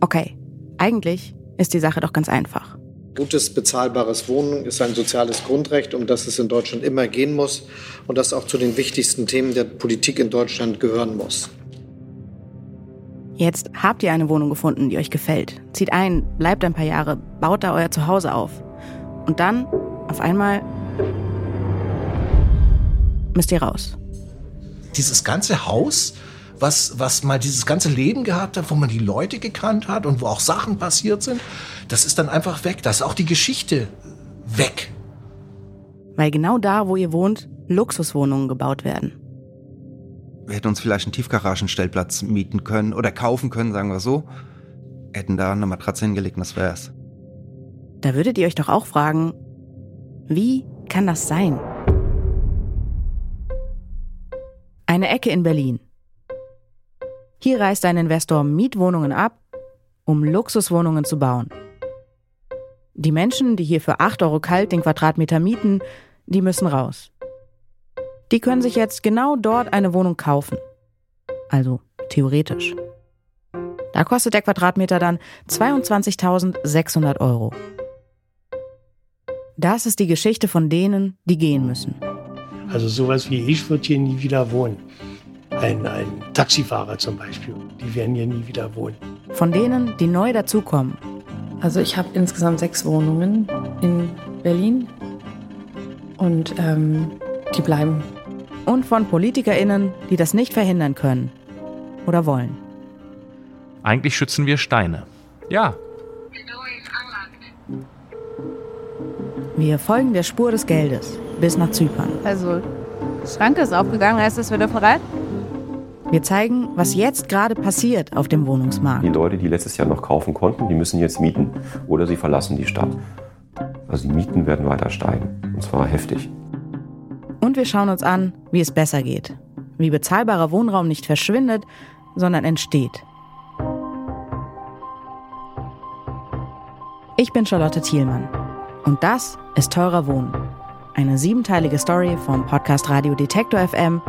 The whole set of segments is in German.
Okay, eigentlich ist die Sache doch ganz einfach. Gutes, bezahlbares Wohnen ist ein soziales Grundrecht, um das es in Deutschland immer gehen muss und das auch zu den wichtigsten Themen der Politik in Deutschland gehören muss. Jetzt habt ihr eine Wohnung gefunden, die euch gefällt. Zieht ein, bleibt ein paar Jahre, baut da euer Zuhause auf. Und dann, auf einmal, müsst ihr raus. Dieses ganze Haus, was, was mal dieses ganze Leben gehabt hat, wo man die Leute gekannt hat und wo auch Sachen passiert sind, das ist dann einfach weg. Da ist auch die Geschichte weg. Weil genau da, wo ihr wohnt, Luxuswohnungen gebaut werden. Wir hätten uns vielleicht einen Tiefgaragenstellplatz mieten können oder kaufen können, sagen wir so. Hätten da eine Matratze hingelegt und das wär's. Da würdet ihr euch doch auch fragen, wie kann das sein? Eine Ecke in Berlin. Hier reißt ein Investor Mietwohnungen ab, um Luxuswohnungen zu bauen. Die Menschen, die hier für 8 Euro kalt den Quadratmeter mieten, die müssen raus. Die können sich jetzt genau dort eine Wohnung kaufen. Also theoretisch. Da kostet der Quadratmeter dann 22.600 Euro. Das ist die Geschichte von denen, die gehen müssen. Also sowas wie ich wird hier nie wieder wohnen. Ein, ein Taxifahrer zum Beispiel, die werden hier nie wieder wohnen. Von denen, die neu dazukommen. Also ich habe insgesamt sechs Wohnungen in Berlin und ähm, die bleiben. Und von PolitikerInnen, die das nicht verhindern können oder wollen. Eigentlich schützen wir Steine. Ja. Wir folgen der Spur des Geldes bis nach Zypern. Also, Schranke ist aufgegangen, heißt das, wir dürfen rein? Wir zeigen, was jetzt gerade passiert auf dem Wohnungsmarkt. Die Leute, die letztes Jahr noch kaufen konnten, die müssen jetzt mieten oder sie verlassen die Stadt. Also die Mieten werden weiter steigen und zwar heftig. Und wir schauen uns an, wie es besser geht. Wie bezahlbarer Wohnraum nicht verschwindet, sondern entsteht. Ich bin Charlotte Thielmann. Und das ist Teurer Wohnen. Eine siebenteilige Story vom Podcast Radio Detektor FM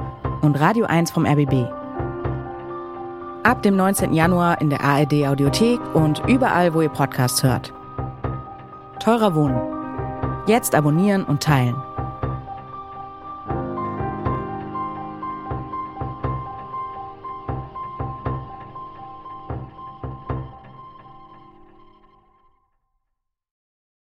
und Radio 1 vom RBB. Ab dem 19. Januar in der ARD Audiothek und überall, wo ihr Podcasts hört. Teurer Wohnen. Jetzt abonnieren und teilen.